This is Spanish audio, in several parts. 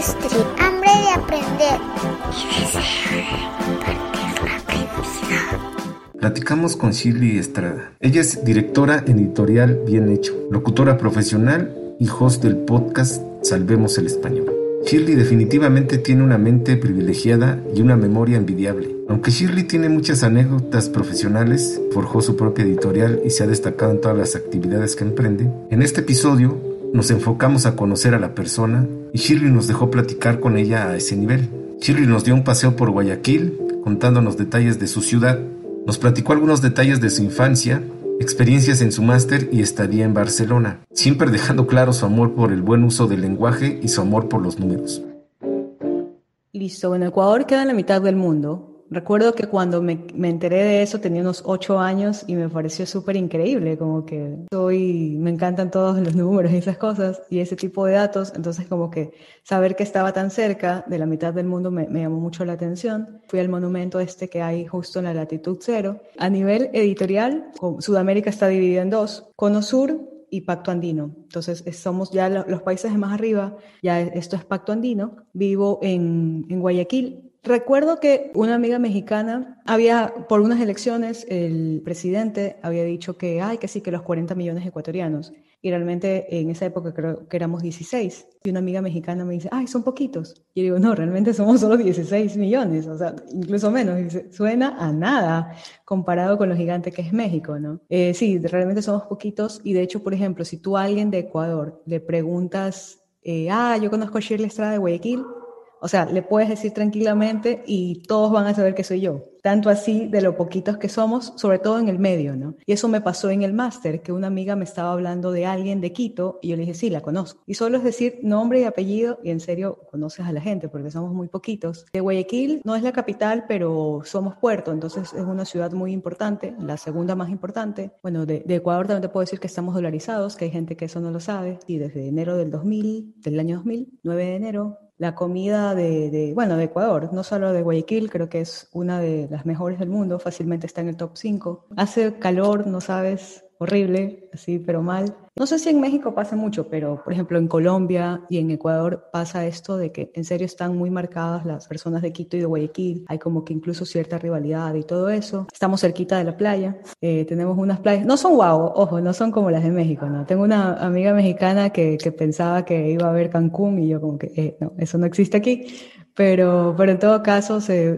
Hambre de aprender y. Platicamos con Shirley Estrada. Ella es directora editorial Bien Hecho, locutora profesional y host del podcast Salvemos el Español. Shirley definitivamente tiene una mente privilegiada y una memoria envidiable. Aunque Shirley tiene muchas anécdotas profesionales, forjó su propia editorial y se ha destacado en todas las actividades que emprende, en este episodio nos enfocamos a conocer a la persona y Shirley nos dejó platicar con ella a ese nivel. Shirley nos dio un paseo por Guayaquil, contándonos detalles de su ciudad, nos platicó algunos detalles de su infancia, experiencias en su máster y estadía en Barcelona, siempre dejando claro su amor por el buen uso del lenguaje y su amor por los números. Listo, bueno, Ecuador queda en la mitad del mundo, recuerdo que cuando me, me, enteré de eso tenía unos ocho años y me pareció súper increíble, como que soy, me encantan todos los números y esas cosas y ese tipo de datos, entonces como que saber que estaba tan cerca de la mitad del mundo me, llamó mucho la atención. Fui al monumento este que hay justo en la latitud cero. A nivel editorial, Sudamérica está dividida en dos, Cono Sur y Pacto Andino. Entonces, somos ya los países más arriba, ya esto es Pacto Andino. Vivo en, en Guayaquil, Recuerdo que una amiga mexicana había, por unas elecciones, el presidente había dicho que, ay, que sí, que los 40 millones ecuatorianos. Y realmente en esa época creo que éramos 16. Y una amiga mexicana me dice, ay, son poquitos. Y yo digo, no, realmente somos solo 16 millones, o sea, incluso menos. Y suena a nada comparado con lo gigante que es México, ¿no? Eh, sí, realmente somos poquitos. Y de hecho, por ejemplo, si tú a alguien de Ecuador le preguntas, eh, ah, yo conozco a Shirley Estrada de Guayaquil, o sea, le puedes decir tranquilamente y todos van a saber que soy yo. Tanto así de lo poquitos que somos, sobre todo en el medio, ¿no? Y eso me pasó en el máster, que una amiga me estaba hablando de alguien de Quito y yo le dije, sí, la conozco. Y solo es decir nombre y apellido y en serio conoces a la gente porque somos muy poquitos. De Guayaquil no es la capital, pero somos puerto, entonces es una ciudad muy importante, la segunda más importante. Bueno, de, de Ecuador también te puedo decir que estamos dolarizados, que hay gente que eso no lo sabe. Y desde enero del 2000, del año 2000, 9 de enero, la comida de, bueno, de Ecuador, no solo de Guayaquil, creo que es una de las mejores del mundo, fácilmente está en el top 5. Hace calor, no sabes, horrible, así, pero mal. No sé si en México pasa mucho, pero por ejemplo en Colombia y en Ecuador pasa esto de que en serio están muy marcadas las personas de Quito y de Guayaquil. Hay como que incluso cierta rivalidad y todo eso. Estamos cerquita de la playa. Eh, tenemos unas playas, no son guau, ojo, no son como las de México, ¿no? Tengo una amiga mexicana que, que pensaba que iba a ver Cancún y yo como que, eh, no, eso no existe aquí. Pero, pero en todo caso se,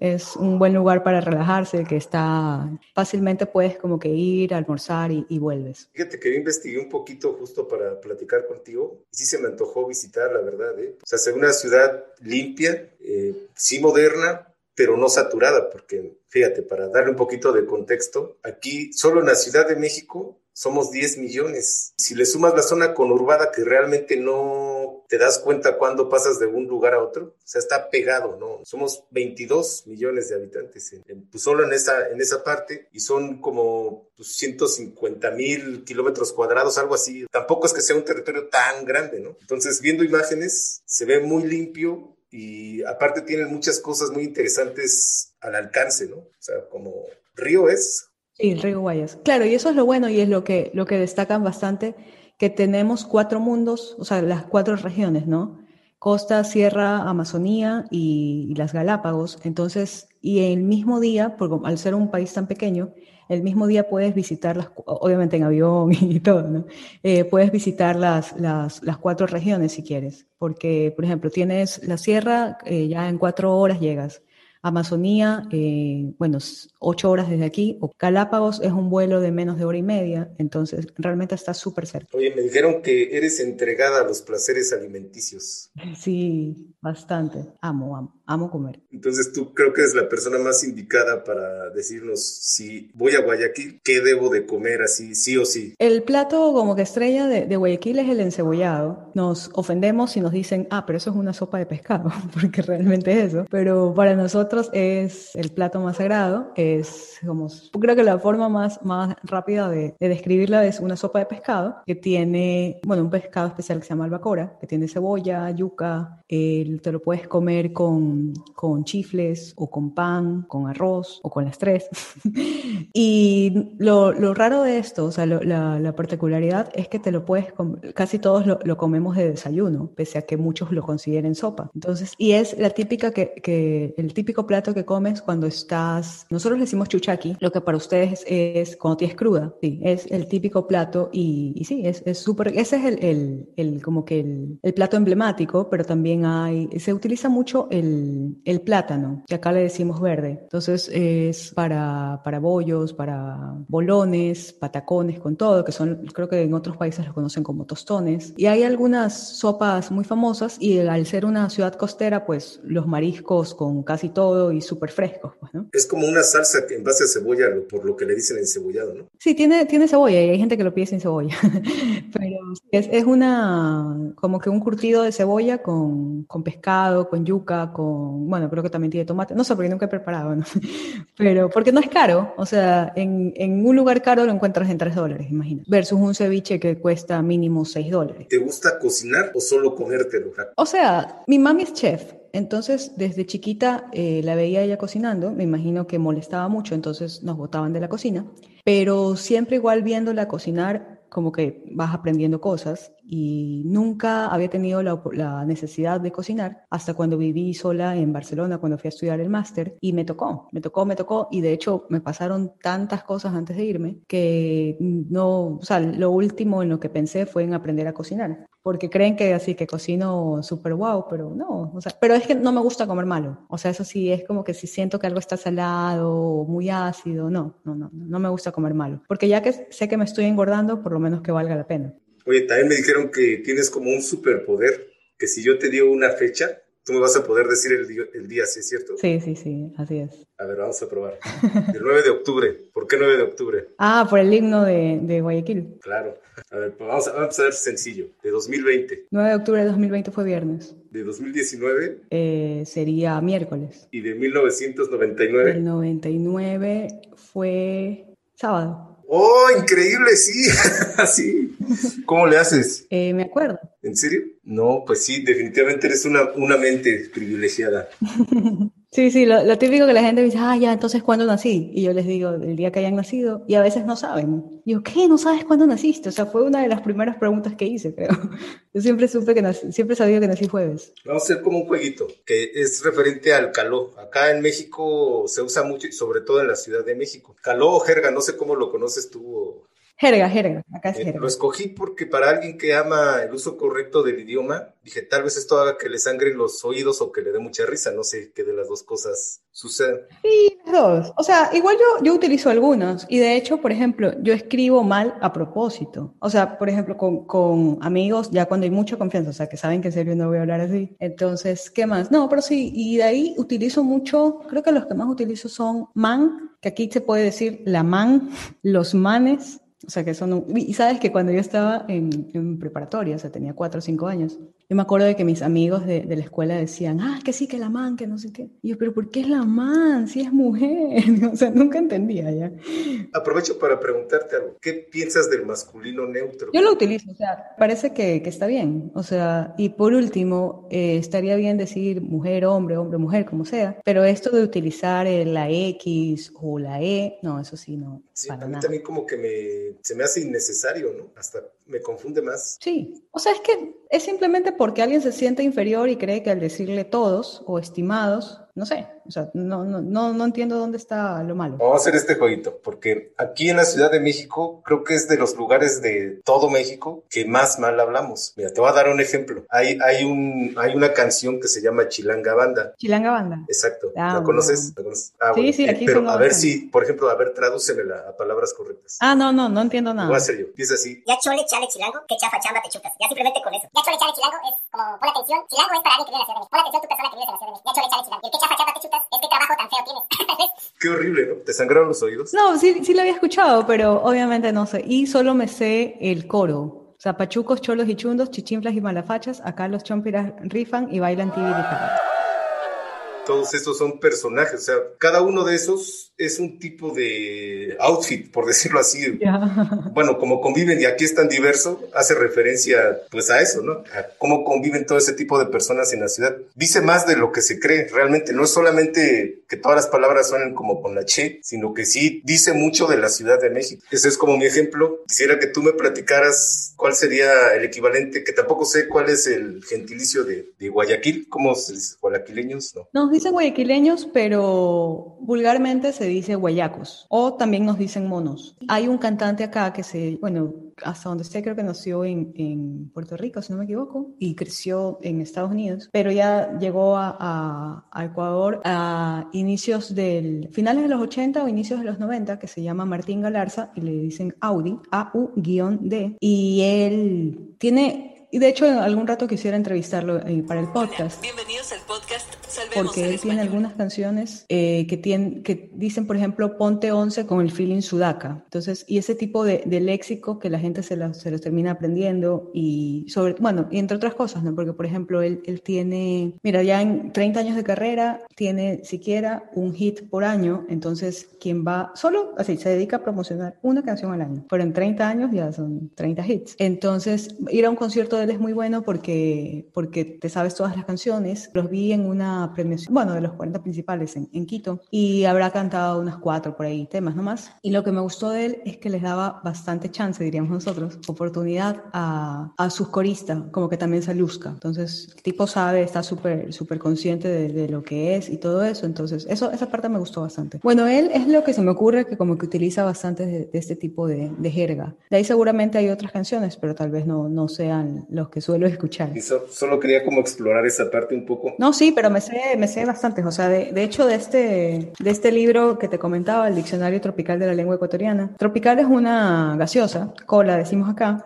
es un buen lugar para relajarse, que está fácilmente puedes como que ir, almorzar y, y vuelves. Fíjate que yo investigué un poquito justo para platicar contigo y sí se me antojó visitar, la verdad. ¿eh? O sea, ser una ciudad limpia, eh, sí moderna, pero no saturada, porque fíjate, para darle un poquito de contexto, aquí solo en la Ciudad de México somos 10 millones. Si le sumas la zona conurbada que realmente no te das cuenta cuando pasas de un lugar a otro, o sea, está pegado, ¿no? Somos 22 millones de habitantes pues solo en esa, en esa parte y son como pues, 150 mil kilómetros cuadrados, algo así. Tampoco es que sea un territorio tan grande, ¿no? Entonces, viendo imágenes, se ve muy limpio, y aparte tienen muchas cosas muy interesantes al alcance, ¿no? O sea, como río es Sí, el río Guayas. Claro, y eso es lo bueno y es lo que, lo que destacan bastante, que tenemos cuatro mundos, o sea, las cuatro regiones, ¿no? Costa, Sierra, Amazonía y, las Galápagos. Entonces, y el mismo día, porque al ser un país tan pequeño, el mismo día puedes visitar, las, obviamente en avión y todo, ¿no? Eh, puedes visitar las, las, las, cuatro regiones si quieres, porque, por ejemplo, tienes la sierra, eh, ya en cuatro horas llegas. Amazonía, eh, bueno, ocho horas desde aquí. O Galápagos es un vuelo de menos de hora y media, entonces realmente está súper cerca. Oye, me dijeron que eres entregada a los placeres alimenticios. Sí, bastante. Amo, amo, amo comer. Entonces tú creo que eres la persona más indicada para decirnos si voy a Guayaquil, ¿qué debo de comer así, sí o sí? El plato como que estrella de, de Guayaquil es el encebollado. Nos ofendemos si nos dicen, ah, pero eso es una sopa de pescado, porque realmente es eso. Pero para nosotros nosotros es el plato más sagrado, es como, creo que la forma más, más rápida de, de describirla es una sopa de pescado que tiene, bueno, un pescado especial que se llama albacora, que tiene cebolla, yuca, te lo puedes comer con, con chifles o con pan, con arroz o con las tres. y lo, lo, raro de esto, o sea, la, la, particularidad es que te lo puedes, casi todos lo, lo, comemos de desayuno, pese a que muchos lo consideren sopa. Entonces, y es la típica que, que el típico plato que comes cuando estás, nosotros le decimos chuchaki, lo que para ustedes es, cuando tienes cruda, sí, es el típico plato y, y sí, es súper, ese es el, el, el, como que el, el plato emblemático, pero también hay, se utiliza mucho el, plátano, que acá le decimos verde. Entonces es para, para bollos, para bolones, patacones, con todo, que son, creo que en otros países los conocen como tostones. Y hay algunas sopas muy famosas y al ser una ciudad costera, pues los mariscos con casi todo y súper frescos. Pues, ¿no? Es como una salsa en base a cebolla, por lo que le dicen encebollado, ¿no? Sí, tiene, tiene cebolla y hay gente que lo pide sin cebolla. Pero es, es una, como que un curtido de cebolla con con, pescado, con yuca, con, bueno, creo que también tiene tomate, no sé, porque nunca he preparado, ¿no? Pero porque no es caro, o sea, en, en un lugar caro lo encuentras en 3 dólares, imagina, versus un ceviche que cuesta mínimo 6 dólares. ¿Te gusta cocinar o solo comértelo? O sea, mi mami es chef, entonces, desde chiquita eh, la veía ella cocinando, me imagino que molestaba mucho, entonces nos botaban de la cocina, pero siempre igual viéndola cocinar, como que vas aprendiendo cosas y nunca había tenido la, necesidad de cocinar hasta cuando viví sola en Barcelona, cuando fui a estudiar el máster y me tocó, me tocó, me tocó y de hecho me pasaron tantas cosas antes de irme que no, o sea, lo último en lo que pensé fue en aprender a cocinar, porque creen que así que cocino súper guau, pero no, o sea, pero es que no me gusta comer malo, o sea, eso sí es como que si siento que algo está salado o muy ácido, no, no, no, no me gusta comer malo, porque ya que sé que me estoy engordando, por lo menos que valga la pena. Oye, también me dijeron que tienes como un superpoder, que si yo te digo una fecha, tú me vas a poder decir el día, el día, ¿sí es cierto? Sí, sí, sí, así es. A ver, vamos a probar. El 9 de octubre. ¿Por qué 9 de octubre? Ah, por el himno de, de Guayaquil. Claro. A ver, pues vamos a, vamos a ver sencillo. De 2020. 9 de octubre de 2020 fue viernes. De 2019. Eh, sería miércoles. Y de 1999. El 99 fue sábado. ¡Oh, increíble! Sí, así. ¿Cómo le haces? Eh, me acuerdo. ¿En serio? No, pues sí, definitivamente eres una, una mente privilegiada. Sí, sí, lo, típico que la gente dice, ah, ya, entonces, ¿cuándo nací? Y yo les digo, el día que hayan nacido, y a veces no saben. Yo, ¿qué? ¿No sabes cuándo naciste? O sea, fue una de las primeras preguntas que hice, creo. Yo siempre supe que nací, siempre sabía que nací jueves. Vamos a hacer como un jueguito, que es referente al caló. Acá en México se usa mucho, y sobre todo en la Ciudad de México. Caló o jerga, no sé cómo lo conoces tú Jerga, jerga, acá es eh, jerga. lo escogí porque para alguien que ama el uso correcto del idioma, dije, tal vez esto haga que le sangren los oídos o que le dé mucha risa, no sé qué de las dos cosas sucede. Sí, las dos. O sea, igual yo, yo utilizo algunos y de hecho, por ejemplo, yo escribo mal a propósito. O sea, por ejemplo, con, con amigos, ya cuando hay mucha confianza, o sea, que saben que en serio no voy a hablar así. Entonces, ¿qué más? No, pero sí, y de ahí utilizo mucho, creo que los que más utilizo son man, que aquí se puede decir la man, los manes, o sea, que son... Y sabes que cuando yo estaba en, en, preparatoria, o sea, tenía cuatro o cinco años, yo me acuerdo de que mis amigos de, de, la escuela decían, ah, que sí, que la man, que no sé qué. Y yo, pero ¿por qué es la man si es mujer? o sea, nunca entendía ya. Aprovecho para preguntarte algo. ¿Qué piensas del masculino neutro? Yo lo utilizo, o sea, parece que, que está bien. O sea, y por último, eh, estaría bien decir mujer, hombre, hombre, mujer, como sea. Pero esto de utilizar la X o la E, no, eso sí, no. Sí, a mí también como que me se me hace innecesario, ¿no? Hasta me confunde más. Sí, o sea, es que es simplemente porque alguien se siente inferior y cree que al decirle todos o estimados, no sé, o sea, no, no, no, no entiendo dónde está lo malo. Vamos a hacer este jueguito, porque aquí en la Ciudad de México creo que es de los lugares de todo México que más mal hablamos. Mira, te voy a dar un ejemplo. Hay, hay, un, hay una canción que se llama Chilanga Banda. Chilanga Banda. Exacto. Ah, ¿La, conoces? Ah, sí, sí, aquí Pero a ver si, por ejemplo, a ver, tradúcemela a palabras correctas. Ah, no, no, no entiendo nada. Voy a hacer yo. Dice así. Ya chole, chale, chilango, que chafa, chamba, te chutas. Ya simplemente con eso. Ya chole, chale, chilango es como, pon atención, chilango es para alguien que vive en la Ciudad de México. Pon atención tu persona que vive en la Ciudad de México. Ya chole, chale, chilango. Y el que chafa, chamba, te chutas es que trabajo tan feo tienes. Qué horrible, ¿no? ¿Te sangraron los oídos? No, sí, sí lo había escuchado, pero obviamente no sé. Y solo me sé el coro. O sea, pachucos, cholos y chundos, chichinflas y malafachas, acá los chompiras rifan y bailan tibiritar. todos estos son personajes, o sea, cada uno de esos es un tipo de outfit, por decirlo así. Bueno, como conviven y aquí es tan diverso, hace referencia pues a eso, ¿no? A cómo conviven todo ese tipo de personas en la ciudad. Dice más de lo que se cree, realmente no es solamente que todas las palabras suenen como con la che, sino que sí dice mucho de la Ciudad de México. Ese es como mi ejemplo. Quisiera que tú me platicaras cuál sería el equivalente, que tampoco sé cuál es el gentilicio de, de Guayaquil, ¿cómo se dice? Guayaquileños, ¿no? Nos dicen guayaquileños, pero vulgarmente se dice guayacos o también nos dicen monos. Hay un cantante acá que se, bueno, hasta donde sé creo que nació en, en Puerto Rico, si no me equivoco, y creció en Estados Unidos, pero ya llegó a, a, Ecuador a inicios del, finales de los 80 o inicios de los 90, que se llama Martín Galarza y le dicen Audi, A-U-D, y él tiene y de hecho, en algún rato quisiera entrevistarlo eh, para el podcast. bienvenidos al podcast porque él tiene algunas canciones eh, que, tienen, que dicen, por ejemplo, ponte 11 con el feeling sudaca. Entonces, y ese tipo de, de léxico que la gente se, la, se los termina aprendiendo y sobre, bueno, y entre otras cosas, ¿no? Porque, por ejemplo, él, él tiene, mira, ya en 30 años de carrera, tiene siquiera un hit por año, entonces, quien va, solo así, se dedica a promocionar una canción al año, pero en 30 años ya son 30 hits. Entonces, ir a un concierto de él es muy bueno porque, porque te sabes todas las canciones. Los vi en una premiación, bueno, de los 40 principales en, en, Quito, y habrá cantado unas cuatro por ahí temas nomás. Y lo que me gustó de él es que les daba bastante chance, diríamos nosotros, oportunidad a, a sus coristas, como que también se luzca. Entonces, el tipo sabe, está súper súper consciente de, de, lo que es y todo eso. Entonces, eso, esa parte me gustó bastante. Bueno, él es lo que se me ocurre que como que utiliza bastante de, de este tipo de, de, jerga. De ahí seguramente hay otras canciones, pero tal vez no, no sean los que suelo escuchar. Y so, solo quería como explorar esa parte un poco. No, sí, pero me sé me sé bastantes. O sea, de, de, hecho, de este, de este libro que te comentaba, el Diccionario Tropical de la Lengua Ecuatoriana. Tropical es una gaseosa, cola decimos acá,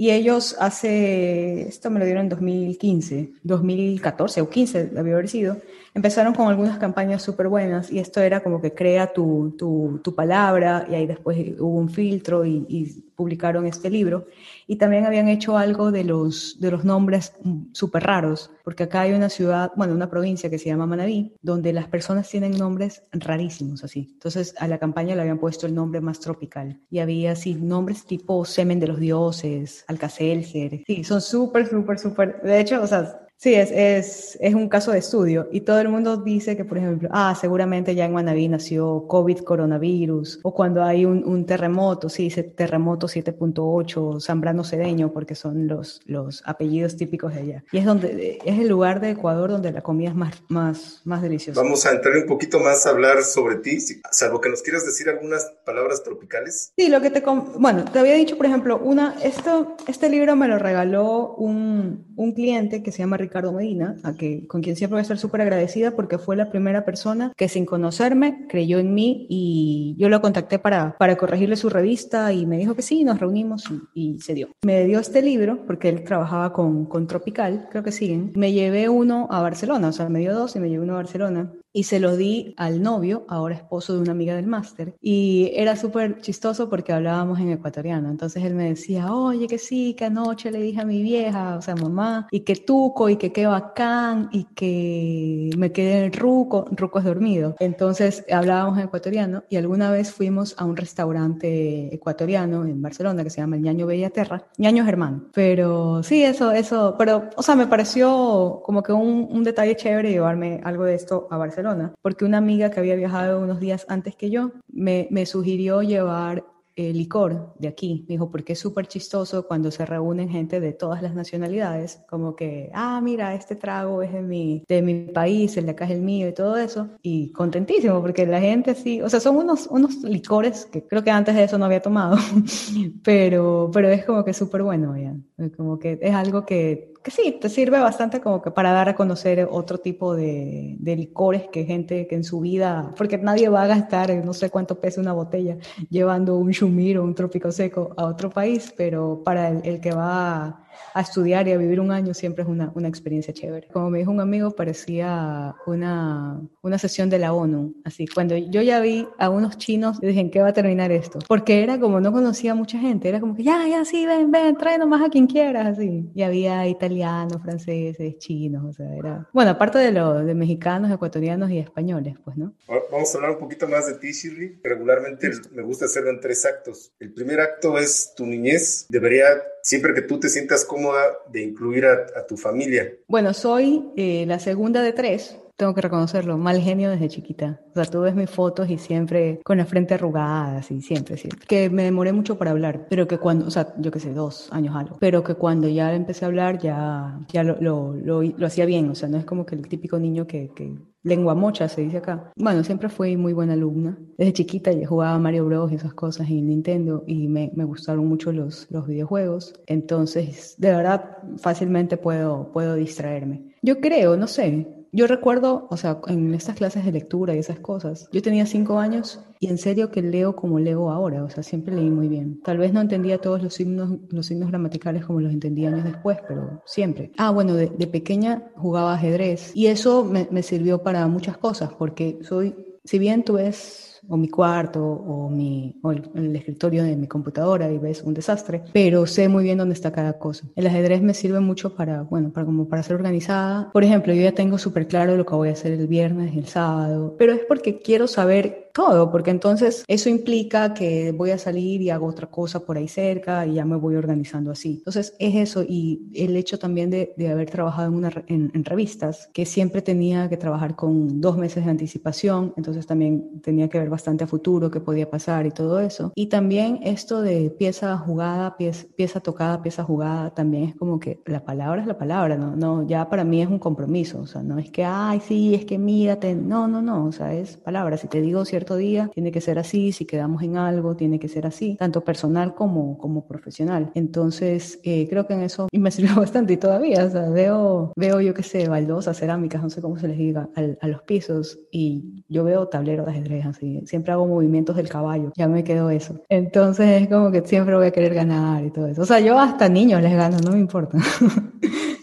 y ellos hace, esto me lo dieron en 2015, 2014 o 15 debe haber sido, empezaron con algunas campañas súper buenas y esto era como que crea tu, tu, tu, palabra y ahí después hubo un filtro y, y, publicaron este libro. Y también habían hecho algo de los, de los nombres súper raros, porque acá hay una ciudad, bueno, una provincia que se llama Manabí, donde las personas tienen nombres rarísimos así. Entonces a la campaña le habían puesto el nombre más tropical y había así nombres tipo semen de los dioses, alcacelser. Sí, son súper, súper, súper, de hecho, o sea, Sí, es, es, es, un caso de estudio y todo el mundo dice que, por ejemplo, ah, seguramente ya en Manaví nació COVID coronavirus o cuando hay un, un terremoto, sí, dice terremoto 7.8, Zambrano Cedeño, porque son los, los apellidos típicos de allá. Y es, donde, es el lugar de Ecuador donde la comida es más, más, más deliciosa. Vamos a entrar un poquito más a hablar sobre ti, salvo que nos quieras decir algunas palabras tropicales. Sí, lo que te... Bueno, te había dicho, por ejemplo, una, esto, este libro me lo regaló un, un cliente que se llama Ricardo Medina, a que, con quien siempre voy a estar súper agradecida porque fue la primera persona que sin conocerme creyó en mí y yo lo contacté para, para corregirle su revista y me dijo que sí, nos reunimos y, y se dio. Me dio este libro porque él trabajaba con, con Tropical, creo que siguen. Me llevé uno a Barcelona, o sea, me dio dos y me llevé uno a Barcelona y se lo di al novio, ahora esposo de una amiga del máster. Y era súper chistoso porque hablábamos en ecuatoriano. Entonces él me decía, oye, que sí, que anoche le dije a mi vieja, o sea, mamá, y que tuco, y que qué bacán, y que me quedé en ruco, ruco es dormido. Entonces hablábamos en ecuatoriano y alguna vez fuimos a un restaurante ecuatoriano en Barcelona que se llama el Ñaño Bellaterra, Ñaño Germán. Pero sí, eso, eso, pero, o sea, me pareció como que un, un detalle chévere llevarme algo de esto a Barcelona porque una amiga que había viajado unos días antes que yo me, me sugirió llevar eh, licor de aquí. Me dijo, porque es súper chistoso cuando se reúnen gente de todas las nacionalidades, como que, ah, mira, este trago es de mi, de mi país, el de acá es el mío y todo eso. Y contentísimo, porque la gente sí, o sea, son unos, unos licores que creo que antes de eso no había tomado, pero, pero es como que súper bueno, ya. Como que es algo que que sí, te sirve bastante como que para dar a conocer otro tipo de, de, licores que gente que en su vida, porque nadie va a gastar no sé cuánto pesa una botella llevando un shumir o un trópico seco a otro país, pero para el, el que va a estudiar y a vivir un año siempre es una, una experiencia chévere. Como me dijo un amigo, parecía una, una sesión de la ONU. Así, cuando yo ya vi a unos chinos, dije, ¿en qué va a terminar esto? Porque era como no conocía mucha gente, era como que, ya, ya, sí, ven, ven, trae nomás a quien quieras, así. Y había italianos italianos, franceses, chinos, o sea, era... Bueno, aparte de lo de mexicanos, ecuatorianos y españoles, pues, ¿no? Vamos a hablar un poquito más de ti, Shirley. Regularmente me gusta hacerlo en tres actos. El primer acto es tu niñez. Debería, siempre que tú te sientas cómoda, de incluir a, tu familia. Bueno, soy eh, la segunda de tres, tengo que reconocerlo, mal genio desde chiquita. O sea, tú ves mis fotos y siempre con la frente arrugada, así, siempre, siempre. Que me demoré mucho para hablar, pero que cuando, o sea, yo qué sé, dos años algo, pero que cuando ya empecé a hablar ya, ya lo, lo, lo, hacía bien, o sea, no es como que el típico niño que, que lengua mocha, se dice acá. Bueno, siempre fui muy buena alumna. Desde chiquita ya jugaba Mario Bros y esas cosas en Nintendo y me, me, gustaron mucho los, los videojuegos. Entonces, de verdad, fácilmente puedo, puedo distraerme. Yo creo, no sé, yo recuerdo, o sea, en estas clases de lectura y esas cosas, yo tenía cinco años y en serio que leo como leo ahora, o sea, siempre leí muy bien. Tal vez no entendía todos los signos, los signos gramaticales como los entendí años después, pero siempre. Ah, bueno, de, pequeña jugaba ajedrez y eso me, me sirvió para muchas cosas, porque soy, si bien tú ves o mi cuarto o, mi, o el, escritorio de mi computadora y ves un desastre, pero sé muy bien dónde está cada cosa. El ajedrez me sirve mucho para, bueno, para como para ser organizada. Por ejemplo, yo ya tengo súper claro lo que voy a hacer el viernes y el sábado, pero es porque quiero saber todo, porque entonces eso implica que voy a salir y hago otra cosa por ahí cerca y ya me voy organizando así. Entonces es eso y el hecho también de, de haber trabajado en, una, en, en, revistas, que siempre tenía que trabajar con dos meses de anticipación, entonces también tenía que ver bastante a futuro qué podía pasar y todo eso. Y también esto de pieza jugada, pieza, pieza tocada, pieza jugada, también es como que la palabra es la palabra, ¿no? no ya para mí es un compromiso, o sea, no es que, ay, sí, es que mírate, no, no, no, o sea, es palabra. Si te digo cierto día, tiene que ser así, si quedamos en algo, tiene que ser así, tanto personal como, como profesional. Entonces, eh, creo que en eso me sirvió bastante y todavía, o sea, veo, veo yo qué sé, baldosas, cerámicas, no sé cómo se les diga, a, los pisos y yo veo tableros de ajedrez así, siempre hago movimientos del caballo, ya me quedo eso. Entonces es como que siempre voy a querer ganar y todo eso. O sea, yo hasta niños les gano, no me importa.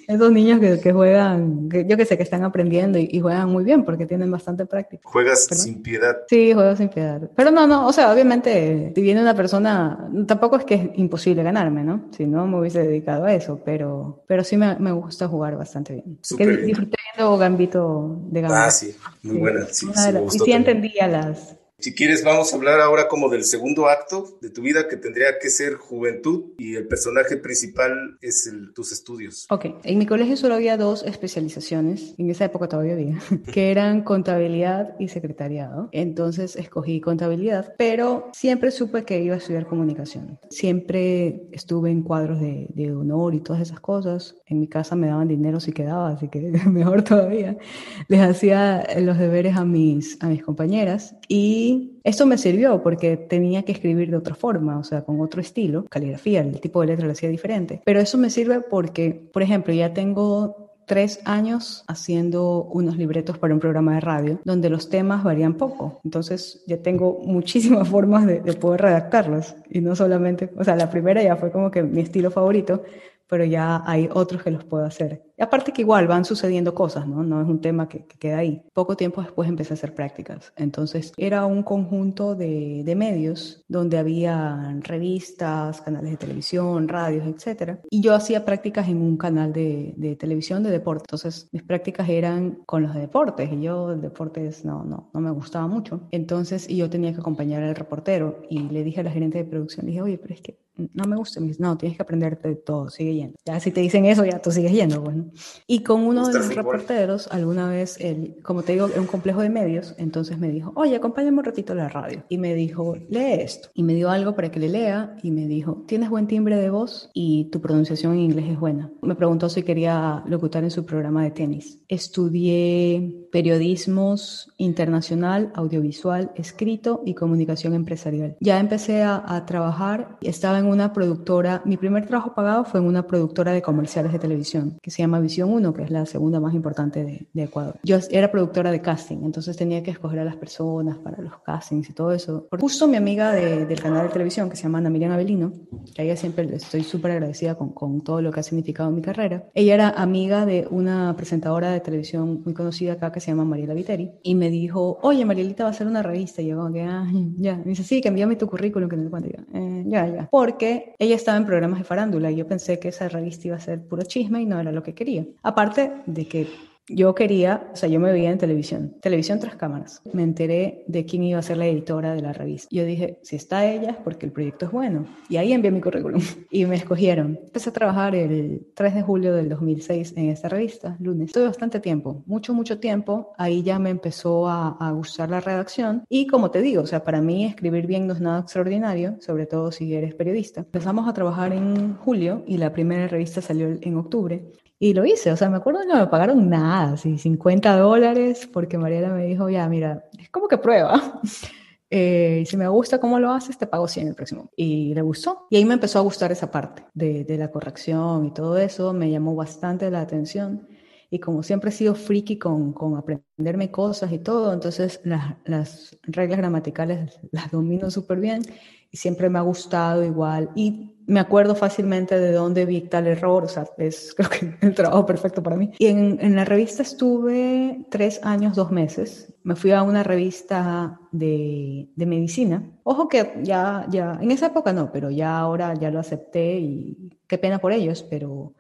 Esos niños que, que juegan, que yo que sé, que están aprendiendo y, juegan muy bien porque tienen bastante práctica. ¿Juegas sin piedad? Sí, juego sin piedad. Pero no, no, o sea, obviamente, si viene una persona, tampoco es que es imposible ganarme, ¿no? Si no, me hubiese dedicado a eso, pero, pero sí me, me gusta jugar bastante bien. que disfruté viendo Gambito de Gambito. Ah, sí, muy buena. Sí, sí, y sí entendía las, si quieres, vamos a hablar ahora como del segundo acto de tu vida, que tendría que ser juventud y el personaje principal es tus estudios. Ok, en mi colegio solo había dos especializaciones, en esa época todavía había, que eran contabilidad y secretariado. Entonces escogí contabilidad, pero siempre supe que iba a estudiar comunicación. Siempre estuve en cuadros de, de honor y todas esas cosas. En mi casa me daban dinero si quedaba, así que mejor todavía. Les hacía los deberes a mis, a mis compañeras y esto me sirvió porque tenía que escribir de otra forma, o sea, con otro estilo, caligrafía, el tipo de letra lo hacía diferente. Pero eso me sirve porque, por ejemplo, ya tengo tres años haciendo unos libretos para un programa de radio donde los temas varían poco. Entonces ya tengo muchísimas formas de, de, poder redactarlos y no solamente, o sea, la primera ya fue como que mi estilo favorito, pero ya hay otros que los puedo hacer. Aparte que igual van sucediendo cosas, ¿no? No es un tema que, queda ahí. Poco tiempo después empecé a hacer prácticas. Entonces era un conjunto de, de, medios donde había revistas, canales de televisión, radios, etc. Y yo hacía prácticas en un canal de, de televisión de deporte. Entonces mis prácticas eran con los de deportes y yo deportes no, no, no me gustaba mucho. Entonces y yo tenía que acompañar al reportero y le dije a la gerente de producción, dije, oye, pero es que no me gusta. Me dice, no, tienes que aprenderte todo, sigue yendo. Ya si te dicen eso, ya tú sigues yendo. Bueno. Y con uno de los reporteros, alguna vez, él, como te digo, es un complejo de medios, entonces me dijo, oye, acompáñame un ratito a la radio. Y me dijo, lee esto. Y me dio algo para que le lea y me dijo, tienes buen timbre de voz y tu pronunciación en inglés es buena. Me preguntó si quería locutar en su programa de tenis. Estudié periodismos internacional, audiovisual, escrito y comunicación empresarial. Ya empecé a, a trabajar, estaba en una productora, mi primer trabajo pagado fue en una productora de comerciales de televisión que se llama llama Visión 1, que es la segunda más importante de, de, Ecuador. Yo era productora de casting, entonces tenía que escoger a las personas para los castings y todo eso. Por justo mi amiga de, del canal de televisión, que se llama Ana Miriam Avelino, que a ella siempre estoy súper agradecida con, con todo lo que ha significado en mi carrera, ella era amiga de una presentadora de televisión muy conocida acá que se llama Mariela Viteri, y me dijo, oye, Marielita va a hacer una revista, y yo como que, ah, ya, me dice, sí, que envíame tu currículum, que no te cuento, eh, ya, ya, porque ella estaba en programas de farándula, y yo pensé que esa revista iba a ser puro chisme y no era lo que quería. Aparte de que yo quería, o sea, yo me veía en televisión, televisión tras cámaras. Me enteré de quién iba a ser la editora de la revista. Yo dije, si está ella es porque el proyecto es bueno. Y ahí envié mi currículum y me escogieron. Empecé a trabajar el 3 de julio del 2006 en esta revista, lunes. Tuve bastante tiempo, mucho, mucho tiempo. Ahí ya me empezó a, a gustar la redacción. Y como te digo, o sea, para mí escribir bien no es nada extraordinario, sobre todo si eres periodista. Empezamos a trabajar en julio y la primera revista salió en octubre. Y lo hice, o sea, me acuerdo que no me pagaron nada, así 50 dólares, porque Mariela me dijo, ya, mira, es como que prueba. Eh, si me gusta cómo lo haces, te pago 100 el próximo. Y le gustó. Y ahí me empezó a gustar esa parte de, de la corrección y todo eso. Me llamó bastante la atención. Y como siempre he sido friki con, con aprenderme cosas y todo, entonces las, las reglas gramaticales las domino súper bien y siempre me ha gustado igual. Y me acuerdo fácilmente de dónde vi tal error, o sea, es creo que el trabajo perfecto para mí. Y en, en, la revista estuve tres años, dos meses. Me fui a una revista de, de, medicina. Ojo que ya, ya, en esa época no, pero ya ahora ya lo acepté y qué pena por ellos, pero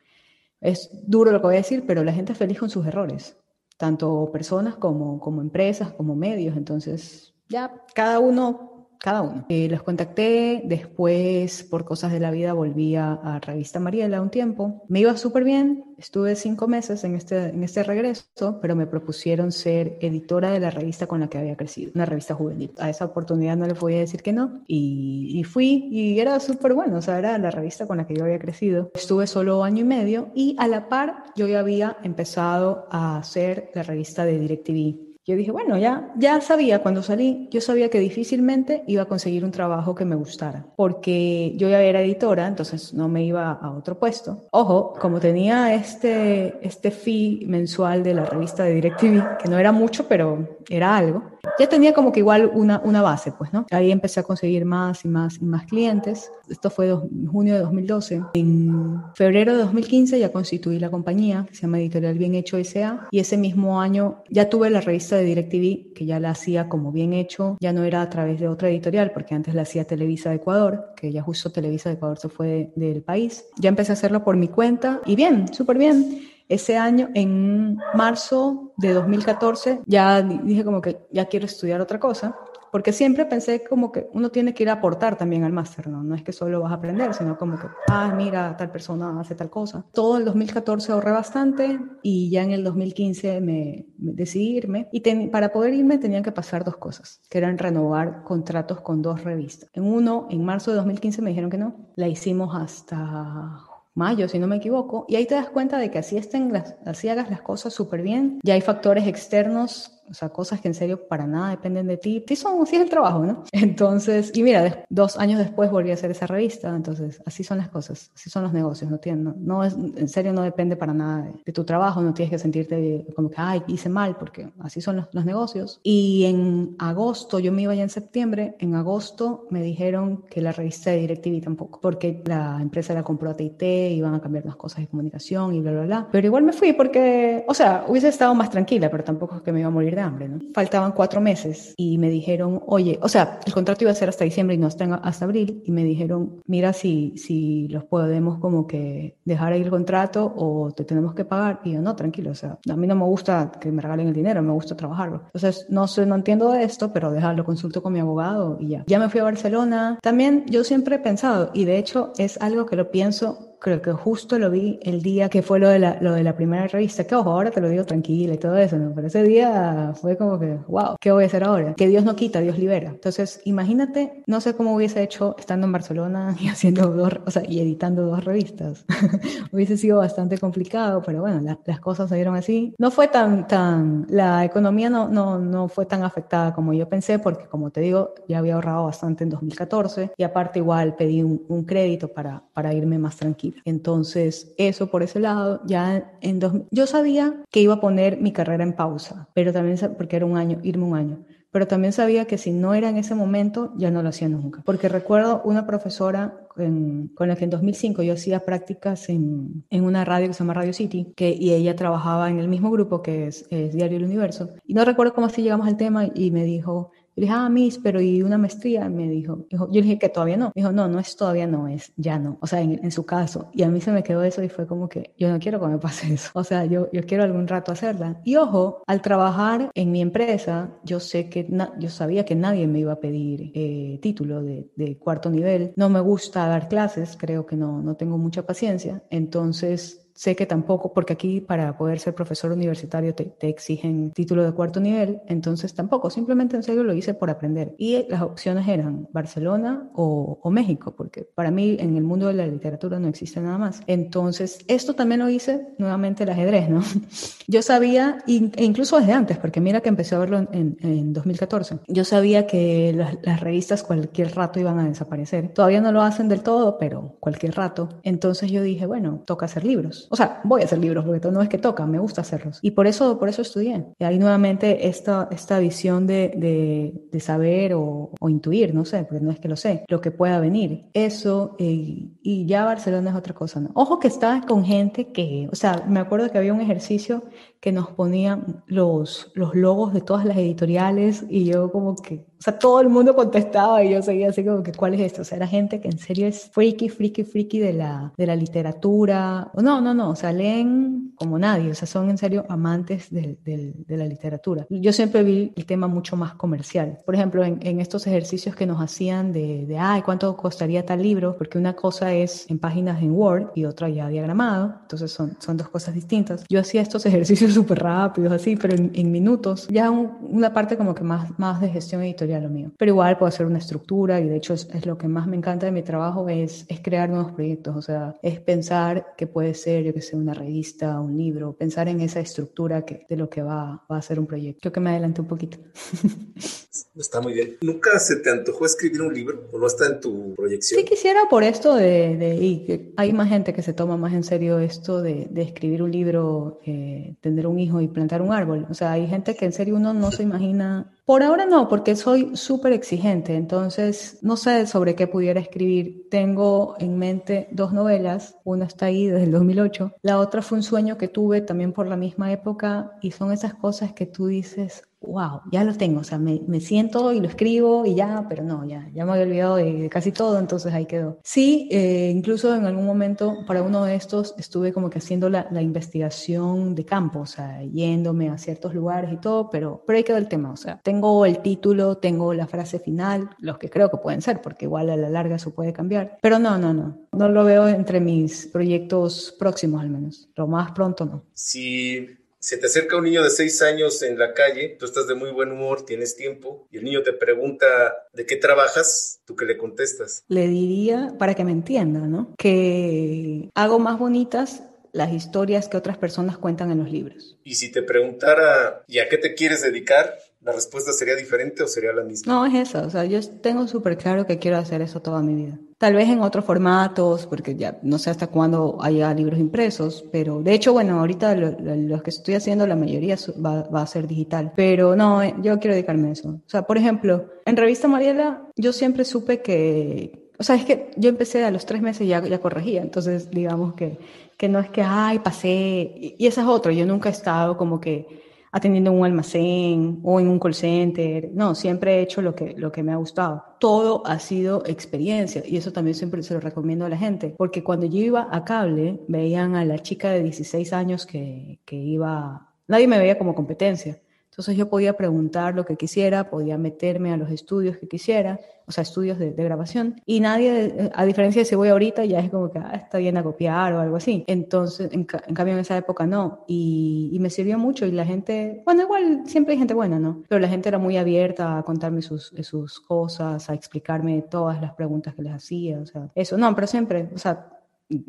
es duro lo que voy a decir, pero la gente es feliz con sus errores, tanto personas como, como empresas, como medios. Entonces, ya cada uno cada uno. Eh, los contacté, después por cosas de la vida volví a, a Revista Mariela un tiempo. Me iba súper bien, estuve cinco meses en este, en este regreso, pero me propusieron ser editora de la revista con la que había crecido, una revista juvenil. A esa oportunidad no le podía decir que no y, y fui y era súper bueno, o sea, era la revista con la que yo había crecido. Estuve solo año y medio y a la par yo ya había empezado a hacer la revista de DirecTV yo dije, bueno, ya, ya sabía cuando salí, yo sabía que difícilmente iba a conseguir un trabajo que me gustara, porque yo ya era editora, entonces no me iba a otro puesto. Ojo, como tenía este, este fee mensual de la revista de DirecTV, que no era mucho, pero era algo, ya tenía como que igual una, una base, pues, ¿no? Ahí empecé a conseguir más y más y más clientes. Esto fue en junio de 2012. En febrero de 2015 ya constituí la compañía, que se llama Editorial Bien Hecho S.A. Y ese mismo año ya tuve la revista de DirecTV, que ya la hacía como Bien Hecho. Ya no era a través de otra editorial, porque antes la hacía Televisa de Ecuador, que ya justo Televisa de Ecuador se fue del país. Ya empecé a hacerlo por mi cuenta y bien, súper bien. Ese año, en marzo de 2014, ya dije como que ya quiero estudiar otra cosa porque siempre pensé como que uno tiene que ir a aportar también al máster, ¿no? No es que solo vas a aprender, sino como que, ah, mira, tal persona hace tal cosa. Todo el 2014 ahorré bastante y ya en el 2015 me, me decidí irme. Y para poder irme tenían que pasar dos cosas, que eran renovar contratos con dos revistas. En uno, en marzo de 2015 me dijeron que no. La hicimos hasta mayo, si no me equivoco, y ahí te das cuenta de que así, estén las, así hagas las cosas súper bien, ya hay factores externos o sea, cosas que en serio para nada dependen de ti. Sí, son, sí es el trabajo, ¿no? Entonces, y mira, dos años después volví a hacer esa revista, entonces así son las cosas, así son los negocios, no, tienen, no, es, en serio no depende para nada de, de, tu trabajo, no tienes que sentirte como que, ay, hice mal, porque así son los, los, negocios. Y en agosto, yo me iba ya en septiembre, en agosto me dijeron que la revista de DirecTV tampoco, porque la empresa la compró a TIT, iban a cambiar las cosas de comunicación y bla, bla, bla. Pero igual me fui porque, o sea, hubiese estado más tranquila, pero tampoco es que me iba a morir de hambre, ¿no? Faltaban cuatro meses y me dijeron, oye, o sea, el contrato iba a ser hasta diciembre y no hasta, hasta abril, y me dijeron, mira si, si los podemos como que dejar ahí el contrato o te tenemos que pagar. Y yo, no, tranquilo, o sea, a mí no me gusta que me regalen el dinero, me gusta trabajarlo. Entonces, no sé, no entiendo esto, pero déjalo, consulto con mi abogado y ya. Ya me fui a Barcelona. También yo siempre he pensado, y de hecho es algo que lo pienso creo que justo lo vi el día que fue lo de la, lo de la primera revista, que ojo, ahora te lo digo tranquila y todo eso, ¿no? Pero ese día fue como que, wow, ¿qué voy a hacer ahora? Que Dios no quita, Dios libera. Entonces, imagínate, no sé cómo hubiese hecho estando en Barcelona y haciendo dos, o sea, y editando dos revistas. hubiese sido bastante complicado, pero bueno, la, las cosas se dieron así. No fue tan, tan, la economía no, no, no fue tan afectada como yo pensé, porque como te digo, ya había ahorrado bastante en 2014 y aparte igual pedí un, un crédito para, para irme más tranquilo Entonces, eso por ese lado, ya en dos, yo sabía que iba a poner mi carrera en pausa, pero también porque era un año, irme un año pero también sabía que si no era en ese momento, ya no lo hacía nunca. Porque recuerdo una profesora con la que en 2005 yo hacía prácticas en, en, una radio que se llama Radio City, que, y ella trabajaba en el mismo grupo que es, es Diario El Universo. Y no recuerdo cómo así llegamos al tema y me dijo, le dije, ah, Miss, pero ¿y una maestría? Me dijo, yo le dije que todavía no. Me dijo, no, no es todavía no, es ya no. O sea, en, en, su caso. Y a mí se me quedó eso y fue como que yo no quiero que me pase eso. O sea, yo, yo quiero algún rato hacerla. Y ojo, al trabajar en mi empresa, yo sé que, yo sabía que nadie me iba a pedir eh, título de, de, cuarto nivel. No me gusta dar clases, creo que no, no tengo mucha paciencia. Entonces, Sé que tampoco, porque aquí para poder ser profesor universitario te, exigen título de cuarto nivel, entonces tampoco, simplemente en serio lo hice por aprender. Y las opciones eran Barcelona o, México, porque para mí en el mundo de la literatura no existe nada más. Entonces, esto también lo hice nuevamente el ajedrez, ¿no? Yo sabía, e incluso desde antes, porque mira que empecé a verlo en, en 2014, yo sabía que las, las revistas cualquier rato iban a desaparecer. Todavía no lo hacen del todo, pero cualquier rato. Entonces yo dije, bueno, toca hacer libros. O sea, voy a hacer libros porque no es que toca, me gusta hacerlos. Y por eso, por eso estudié. Y ahí nuevamente esta, esta visión de, de, saber o, o, intuir, no sé, porque no es que lo sé, lo que pueda venir. Eso, eh, y ya Barcelona es otra cosa, ¿no? Ojo que está con gente que, o sea, me acuerdo que había un ejercicio que nos ponía los, los logos de todas las editoriales y yo como que o sea, todo el mundo contestaba y yo seguía así como que, ¿cuál es esto? O sea, era gente que en serio es freaky, freaky, freaky de la, de la literatura. No, no, no, o sea, leen como nadie, o sea, son en serio amantes de, de la literatura. Yo siempre vi el tema mucho más comercial. Por ejemplo, en, en estos ejercicios que nos hacían de, de, ay, ¿cuánto costaría tal libro? Porque una cosa es en páginas en Word y otra ya diagramado, entonces son, son dos cosas distintas. Yo hacía estos ejercicios súper rápidos, así, pero en, en minutos, ya un, una parte como que más, más de gestión editorial lo mío. Pero igual puedo hacer una estructura y de hecho es, lo que más me encanta de mi trabajo es, es crear nuevos proyectos, o sea, es pensar que puede ser, yo que sé, una revista, un libro, pensar en esa estructura que, de lo que va, va a ser un proyecto. Creo que me adelanté un poquito. Está muy bien. ¿Nunca se te antojó escribir un libro o no está en tu proyección? Sí quisiera por esto de, de y hay más gente que se toma más en serio esto de, de escribir un libro, eh, tener un hijo y plantar un árbol. O sea, hay gente que en serio uno no se imagina por ahora no, porque soy súper exigente, entonces no sé sobre qué pudiera escribir. Tengo en mente dos novelas, una está ahí desde el 2008, la otra fue un sueño que tuve también por la misma época y son esas cosas que tú dices, wow, ya lo tengo, o sea, me, me, siento y lo escribo y ya, pero no, ya, ya me había olvidado de, de casi todo, entonces ahí quedó. Sí, eh, incluso en algún momento para uno de estos estuve como que haciendo la, la, investigación de campo, o sea, yéndome a ciertos lugares y todo, pero, pero ahí quedó el tema, o sea, tengo el título, tengo la frase final, los que creo que pueden ser, porque igual a la larga eso puede cambiar, pero no, no, no, no lo veo entre mis proyectos próximos al menos, lo más pronto no. Sí se te acerca un niño de seis años en la calle, tú estás de muy buen humor, tienes tiempo, y el niño te pregunta de qué trabajas, ¿tú qué le contestas? Le diría, para que me entienda, ¿no? Que hago más bonitas las historias que otras personas cuentan en los libros. Y si te preguntara, ¿y a qué te quieres dedicar? ¿La respuesta sería diferente o sería la misma? No, es eso. O sea, yo tengo súper claro que quiero hacer eso toda mi vida. Tal vez en otros formatos, porque ya no sé hasta cuándo haya libros impresos, pero de hecho, bueno, ahorita los lo, que estoy haciendo, la mayoría va, va, a ser digital. Pero no, eh, yo quiero dedicarme a eso. O sea, por ejemplo, en Revista Mariela, yo siempre supe que. O sea, es que yo empecé a los tres meses y ya, ya corregía. Entonces, digamos que, que no es que, ay, pasé. Y, y esa es otra. Yo nunca he estado como que atendiendo en un almacén o en un call center. No, siempre he hecho lo que, lo que me ha gustado. Todo ha sido experiencia y eso también siempre se lo recomiendo a la gente, porque cuando yo iba a cable, veían a la chica de 16 años que, que iba, nadie me veía como competencia. Entonces yo podía preguntar lo que quisiera, podía meterme a los estudios que quisiera, o sea, estudios de, de grabación, y nadie, a diferencia de si voy ahorita, ya es como que ah, está bien a copiar o algo así. Entonces, en, en cambio en esa época no, y, y, me sirvió mucho y la gente, bueno, igual siempre hay gente buena, ¿no? Pero la gente era muy abierta a contarme sus, sus cosas, a explicarme todas las preguntas que les hacía, o sea, eso, no, pero siempre, o sea,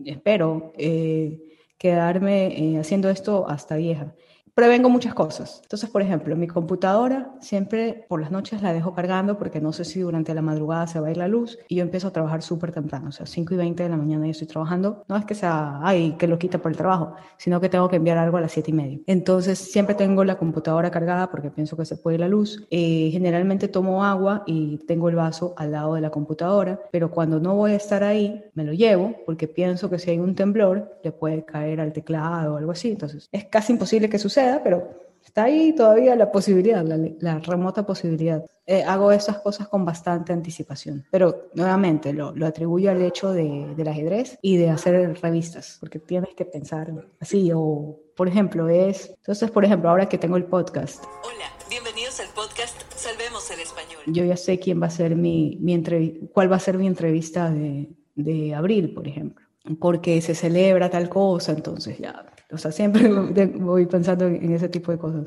espero eh, quedarme eh, haciendo esto hasta vieja. Prevengo muchas cosas. Entonces, por ejemplo, mi computadora siempre por las noches la dejo cargando porque no sé si durante la madrugada se va a ir la luz y yo empiezo a trabajar súper temprano, o sea, 5 y 20 de la mañana yo estoy trabajando. No es que sea, ay, que lo quita por el trabajo, sino que tengo que enviar algo a las 7 y media. Entonces, siempre tengo la computadora cargada porque pienso que se puede ir la luz. Eh, generalmente tomo agua y tengo el vaso al lado de la computadora, pero cuando no voy a estar ahí, me lo llevo porque pienso que si hay un temblor, le puede caer al teclado o algo así. Entonces, es casi imposible que suceda pero está ahí todavía la posibilidad, la, remota posibilidad. Eh, hago esas cosas con bastante anticipación, pero nuevamente lo, atribuyo al hecho de, del ajedrez y de hacer revistas, porque tienes que pensar así, o por ejemplo, es, entonces, por ejemplo, ahora que tengo el podcast. Hola, bienvenidos al podcast Salvemos el Español. Yo ya sé quién va a ser mi, mi cuál va a ser mi entrevista de, de abril, por ejemplo, porque se celebra tal cosa, entonces ya o sea, siempre voy pensando en ese tipo de cosas.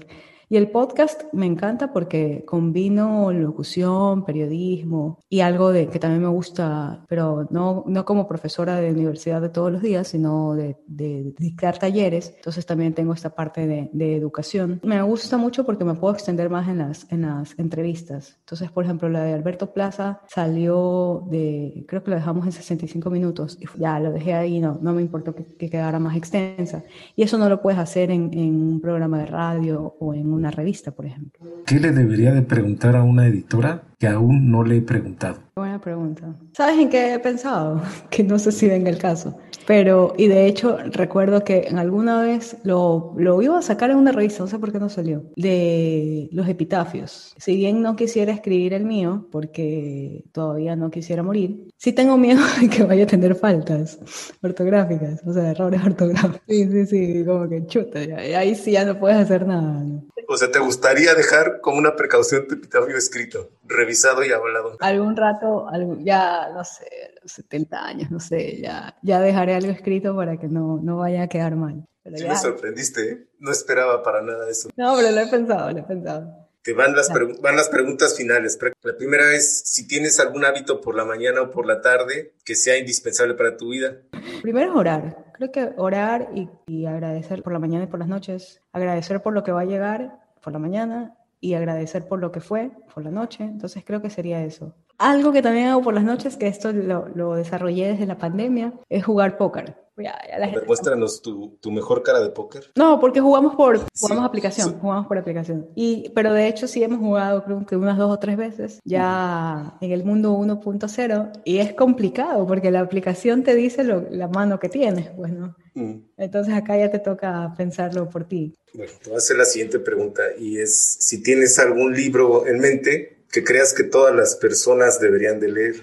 Y el podcast me encanta porque combino locución, periodismo y algo de que también me gusta, pero no, no como profesora de universidad de todos los días, sino de, de dictar talleres. Entonces también tengo esta parte de, de, educación. Me gusta mucho porque me puedo extender más en las, en las entrevistas. Entonces, por ejemplo, la de Alberto Plaza salió de, creo que lo dejamos en 65 minutos y ya lo dejé ahí, no, no me importó que, que quedara más extensa. Y eso no lo puedes hacer en, en un programa de radio o en un una revista, por ejemplo. ¿Qué le debería de preguntar a una editora que aún no le he preguntado? Buena pregunta. ¿Sabes en qué he pensado? Que no sé si venga el caso. Pero, y de hecho, recuerdo que en alguna vez lo, lo iba a sacar en una revista, no sé por qué no salió, de los epitafios. Si bien no quisiera escribir el mío, porque todavía no quisiera morir, sí tengo miedo de que vaya a tener faltas ortográficas, o sea, errores ortográficos. Sí, sí, sí, como que chuta, ahí sí ya no puedes hacer nada. O sea, ¿te gustaría dejar como una precaución tu epitafio escrito, revisado y hablado? Algún rato, ya, no sé, los 70 años, no sé, ya, ya dejaré algo escrito para que no, no vaya a quedar mal. sí me sorprendiste, ¿eh? no esperaba para nada eso. No, pero lo he pensado, lo he pensado. Te van las, van las preguntas finales. La primera es si tienes algún hábito por la mañana o por la tarde que sea indispensable para tu vida. Primero es orar. Creo que orar y, y agradecer por la mañana y por las noches. Agradecer por lo que va a llegar por la mañana y agradecer por lo que fue por la noche. Entonces creo que sería eso. Algo que también hago por las noches, que esto lo, lo desarrollé desde la pandemia, es jugar póker. Ya, Muéstranos tu, tu, mejor cara de póker. No, porque jugamos por jugamos aplicación, jugamos por aplicación. Y, pero de hecho sí hemos jugado creo que unas dos o tres veces ya en el mundo 1.0 y es complicado porque la aplicación te dice lo, la mano que tienes, bueno. Mm. Entonces acá ya te toca pensarlo por ti. Bueno, te voy a hacer la siguiente pregunta y es si tienes algún libro en mente que creas que todas las personas deberían de leer.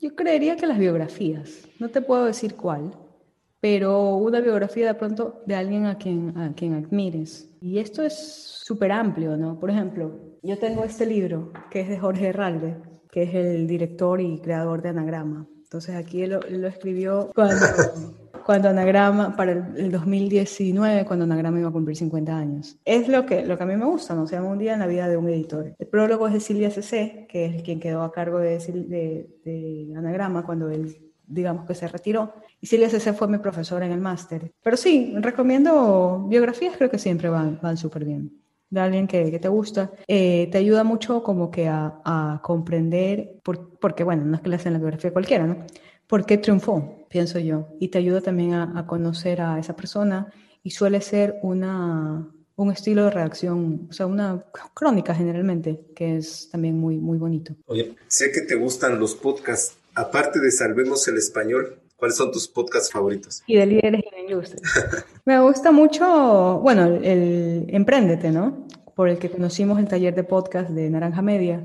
Yo creería que las biografías. No te puedo decir cuál, pero una biografía de pronto de alguien a quien, a quien admires. Y esto es súper amplio, ¿no? Por ejemplo, yo tengo este libro que es de Jorge Herralde, que es el director y creador de Anagrama. Entonces aquí él lo, escribió cuando, cuando Anagrama, para el, 2019, cuando Anagrama iba a cumplir 50 años. Es lo que, lo que a mí me gusta, ¿no? Se llama Un día en la vida de un editor. El prólogo es de Silvia C.C., que es quien quedó a cargo de, de, de Anagrama cuando él digamos que se retiró. Y Silvia C.C. fue mi profesora en el máster. Pero sí, recomiendo biografías, creo que siempre van, van súper bien. De alguien que, que te gusta. Eh, te ayuda mucho como que a, a comprender, por, porque bueno, no es que le hacen la biografía cualquiera, ¿no? ¿Por qué triunfó? Pienso yo. Y te ayuda también a, a conocer a esa persona y suele ser una, un estilo de reacción, o sea, una crónica generalmente, que es también muy, muy bonito. Oye, sé que te gustan los podcasts aparte de Salvemos el Español, ¿cuáles son tus podcasts favoritos? Y de líderes en la industria. Me gusta mucho, bueno, el Emprendete, ¿no? Por el que conocimos el taller de podcast de Naranja Media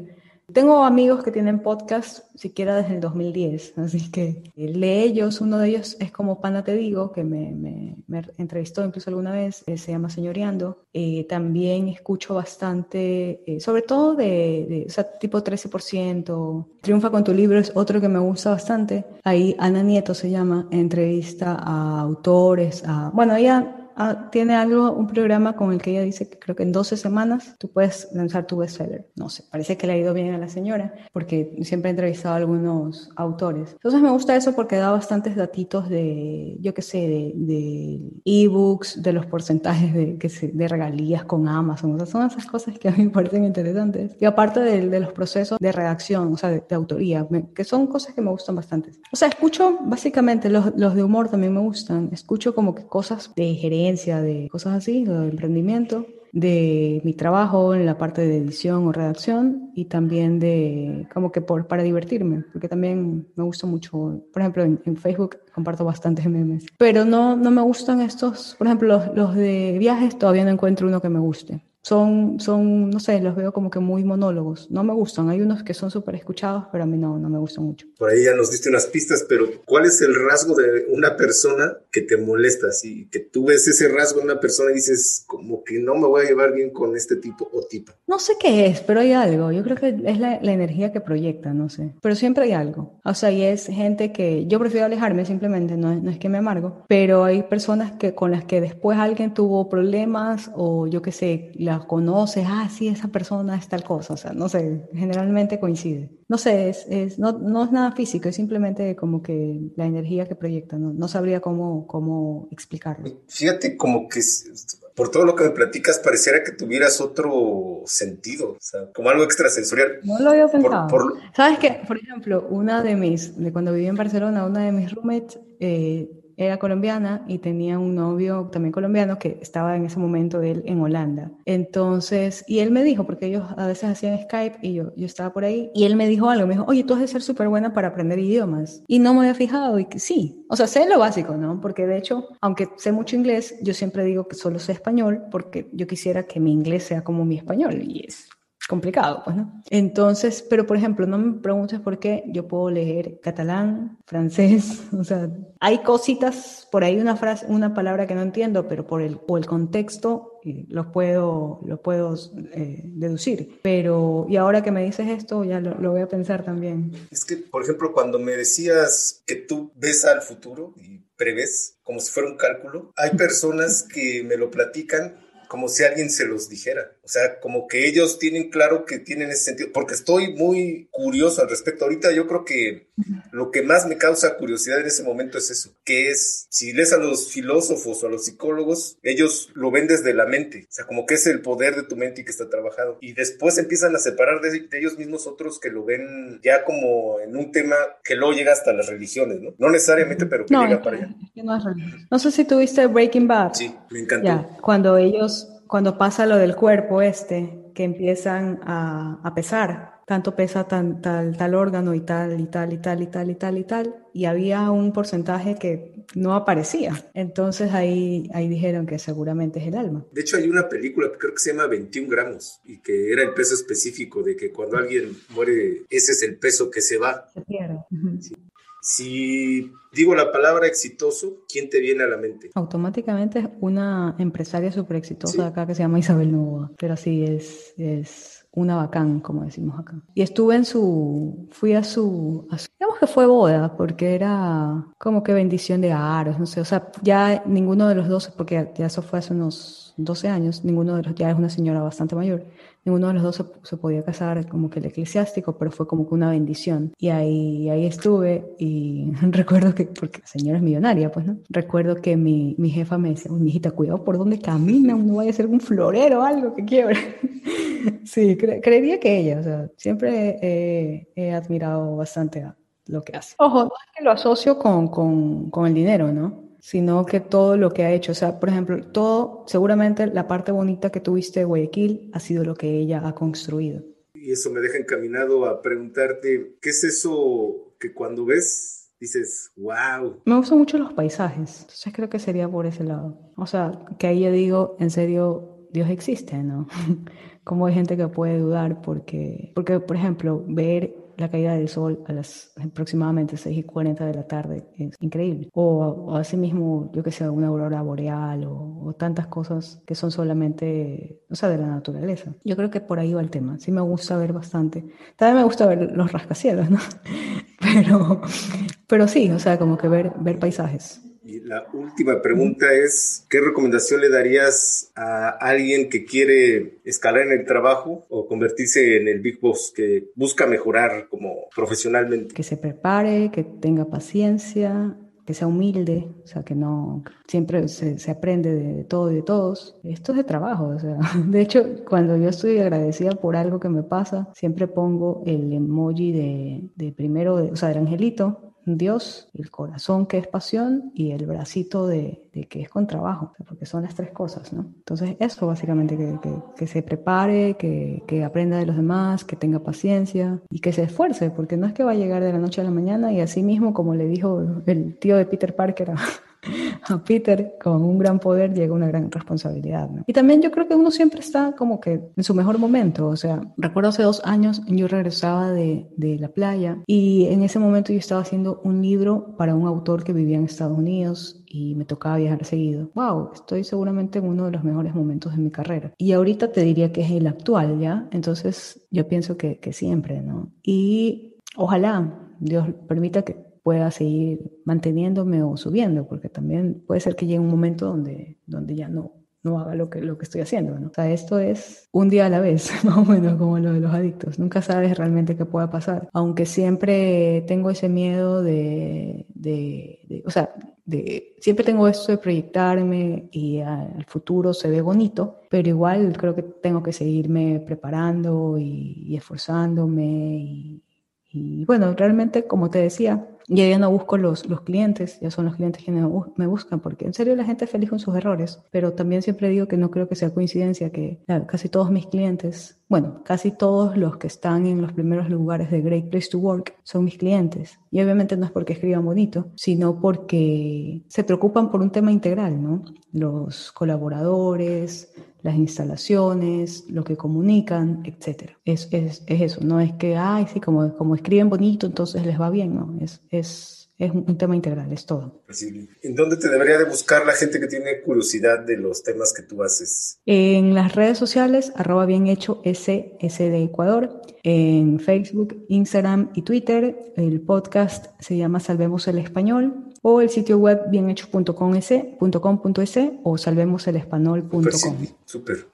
tengo amigos que tienen podcast siquiera desde el 2010, así que el ellos, uno de ellos es como Pana Te Digo, que me, me, entrevistó incluso alguna vez, eh, se llama Señoreando. Eh, también escucho bastante, eh, sobre todo de, de, o sea, tipo 13%. Triunfa con tu libro es otro que me gusta bastante. Ahí Ana Nieto se llama, entrevista a autores, a, bueno, ella ah, tiene algo, un programa con el que ella dice que creo que en 12 semanas tú puedes lanzar tu bestseller. No sé, parece que le ha ido bien a la señora porque siempre he entrevistado a algunos autores. Entonces me gusta eso porque da bastantes datitos de, yo qué sé, de, ebooks, de los porcentajes de, que de regalías con Amazon. O sea, son esas cosas que a mí me parecen interesantes. Y aparte de, de los procesos de redacción, o sea, de, autoría, que son cosas que me gustan bastante. O sea, escucho básicamente los, los de humor también me gustan. Escucho como que cosas de gerencia, de cosas así, de emprendimiento de mi trabajo en la parte de edición o redacción y también de como que por, para divertirme, porque también me gusta mucho, por ejemplo, en, en Facebook comparto bastantes memes, pero no, no me gustan estos, por ejemplo, los, los de viajes todavía no encuentro uno que me guste son, son, no sé, los veo como que muy monólogos. No me gustan. Hay unos que son súper escuchados, pero a mí no, no me gustan mucho. Por ahí ya nos diste unas pistas, pero ¿cuál es el rasgo de una persona que te molesta? Así que tú ves ese rasgo de una persona y dices, como que no me voy a llevar bien con este tipo o tipo. No sé qué es, pero hay algo. Yo creo que es la, la energía que proyecta, no sé. Pero siempre hay algo. O sea, y es gente que yo prefiero alejarme simplemente, no, no es que me amargo, pero hay personas que con las que después alguien tuvo problemas o yo qué sé, la conoces, ah, sí, esa persona es tal cosa, o sea, no sé, generalmente coincide. No sé, es, es no, no, es nada físico, es simplemente como que la energía que proyecta, no, no sabría cómo, cómo explicarlo. Fíjate como que por todo lo que me platicas, pareciera que tuvieras otro sentido, o sea, como algo extrasensorial. No lo había pensado. ¿Sabes qué? Por ejemplo, una de mis, de cuando viví en Barcelona, una de mis roommates eh, era colombiana y tenía un novio también colombiano que estaba en ese momento él en Holanda. Entonces, y él me dijo, porque ellos a veces hacían Skype y yo, yo estaba por ahí, y él me dijo algo, me dijo, oye, tú has de ser súper buena para aprender idiomas. Y no me había fijado y que sí, o sea, sé lo básico, ¿no? Porque de hecho, aunque sé mucho inglés, yo siempre digo que solo sé español porque yo quisiera que mi inglés sea como mi español y es complicado, pues, ¿no? Entonces, pero por ejemplo, no me preguntes por qué yo puedo leer catalán, francés, o sea, hay cositas, por ahí una frase, una palabra que no entiendo, pero por el, o el contexto eh, los puedo, los puedo eh, deducir. Pero, y ahora que me dices esto, ya lo, lo voy a pensar también. Es que, por ejemplo, cuando me decías que tú ves al futuro y prevés como si fuera un cálculo, hay personas que me lo platican como si alguien se los dijera. O sea, como que ellos tienen claro que tienen ese sentido, porque estoy muy curioso al respecto. Ahorita yo creo que lo que más me causa curiosidad en ese momento es eso, que es, si lees a los filósofos o a los psicólogos, ellos lo ven desde la mente, o sea, como que es el poder de tu mente y que está trabajado. Y después empiezan a separar de, ellos mismos otros que lo ven ya como en un tema que luego llega hasta las religiones, ¿no? No necesariamente, pero que llega para allá. No, no, sé si tuviste Breaking Bad. Sí, me encantó. Ya, cuando ellos cuando pasa lo del cuerpo este, que empiezan a, a pesar, tanto pesa tan, tal, tal órgano y tal, y tal, y tal, y tal, y tal, y tal, y había un porcentaje que no aparecía. Entonces ahí, ahí dijeron que seguramente es el alma. De hecho, hay una película que creo que se llama 21 gramos y que era el peso específico de que cuando alguien muere, ese es el peso que se va. Se pierde. sí. Si digo la palabra exitoso, ¿quién te viene a la mente? Automáticamente es una empresaria súper exitosa acá que se llama Isabel Novoa, pero sí es, es una bacán, como decimos acá. Y estuve en su, fui a su, digamos que fue boda, porque era como que bendición de aros, no sé, o sea, ya ninguno de los dos, porque ya eso fue hace unos 12 años, ninguno de los, ya es una señora bastante mayor, ninguno de los dos se, podía casar como que el eclesiástico, pero fue como que una bendición. Y ahí, ahí estuve y recuerdo que, porque la señora es millonaria, pues, ¿no? Recuerdo que mi, mi jefa me decía, mi hijita, cuidado por dónde camina, no vaya a ser un florero o algo que quiebre. sí, creería que ella, o sea, siempre he, he admirado bastante lo que hace. Ojo, no es que lo asocio con, con, con el dinero, ¿no? Sino que todo lo que ha hecho. O sea, por ejemplo, todo, seguramente la parte bonita que tuviste de Guayaquil ha sido lo que ella ha construido. Y eso me deja encaminado a preguntarte, ¿qué es eso que cuando ves dices, wow? Me gustan mucho los paisajes, entonces creo que sería por ese lado. O sea, que ahí yo digo, en serio, Dios existe, ¿no? Como hay gente que puede dudar porque, porque por ejemplo, ver la caída del sol a las aproximadamente 6 y 40 de la tarde es increíble. O, o asimismo, yo que sé, una aurora boreal o, tantas cosas que son solamente, o sea, de la naturaleza. Yo creo que por ahí va el tema. Sí me gusta ver bastante. También me gusta ver los rascacielos, ¿no? Pero, pero sí, o sea, como que ver, ver paisajes. Y la última pregunta es, ¿qué recomendación le darías a alguien que quiere escalar en el trabajo o convertirse en el Big Boss, que busca mejorar como profesionalmente? Que se prepare, que tenga paciencia, que sea humilde, o sea, que no, siempre se, aprende de todo y de todos. Esto es de trabajo, o sea, de hecho, cuando yo estoy agradecida por algo que me pasa, siempre pongo el emoji de, de primero, de, o sea, del angelito, Dios, el corazón que es pasión y el bracito de, que es con trabajo, porque son las tres cosas, ¿no? Entonces eso básicamente, que, se prepare, que, aprenda de los demás, que tenga paciencia y que se esfuerce, porque no es que va a llegar de la noche a la mañana y así mismo, como le dijo el tío de Peter Parker a Peter, con un gran poder llega una gran responsabilidad. Y también yo creo que uno siempre está como que en su mejor momento. O sea, recuerdo hace dos años yo regresaba de, de la playa y en ese momento yo estaba haciendo un libro para un autor que vivía en Estados Unidos y me tocaba viajar seguido. Wow, estoy seguramente en uno de los mejores momentos de mi carrera. Y ahorita te diría que es el actual, ¿ya? Entonces yo pienso que siempre, ¿no? Y ojalá Dios permita que pueda seguir manteniéndome o subiendo, porque también puede ser que llegue un momento donde, donde ya no, no haga lo que, lo que estoy haciendo. ¿no? O sea, esto es un día a la vez, más o menos como lo de los adictos. Nunca sabes realmente qué pueda pasar. Aunque siempre tengo ese miedo de, de, de o sea, de, siempre tengo esto de proyectarme y al futuro se ve bonito, pero igual creo que tengo que seguirme preparando y, y esforzándome y, y bueno, realmente, como te decía, ya yo no busco los, los clientes, ya son los clientes quienes me buscan, porque en serio la gente es feliz con sus errores, pero también siempre digo que no creo que sea coincidencia que casi todos mis clientes, bueno, casi todos los que están en los primeros lugares de Great Place to Work son mis clientes. Y obviamente no es porque escriban bonito, sino porque se preocupan por un tema integral, ¿no? Los colaboradores, las instalaciones, lo que comunican, etc. Es, es, es, eso, no es que, ay, sí, como, como escriben bonito, entonces les va bien, no, es, es, es un tema integral, es todo. ¿En dónde te debería de buscar la gente que tiene curiosidad de los temas que tú haces? En las redes sociales, arroba bien hecho SS de Ecuador, en Facebook, Instagram y Twitter. El podcast se llama Salvemos el Español o el sitio web bienhecho.com.es o salvemoselespanol.com. Súper.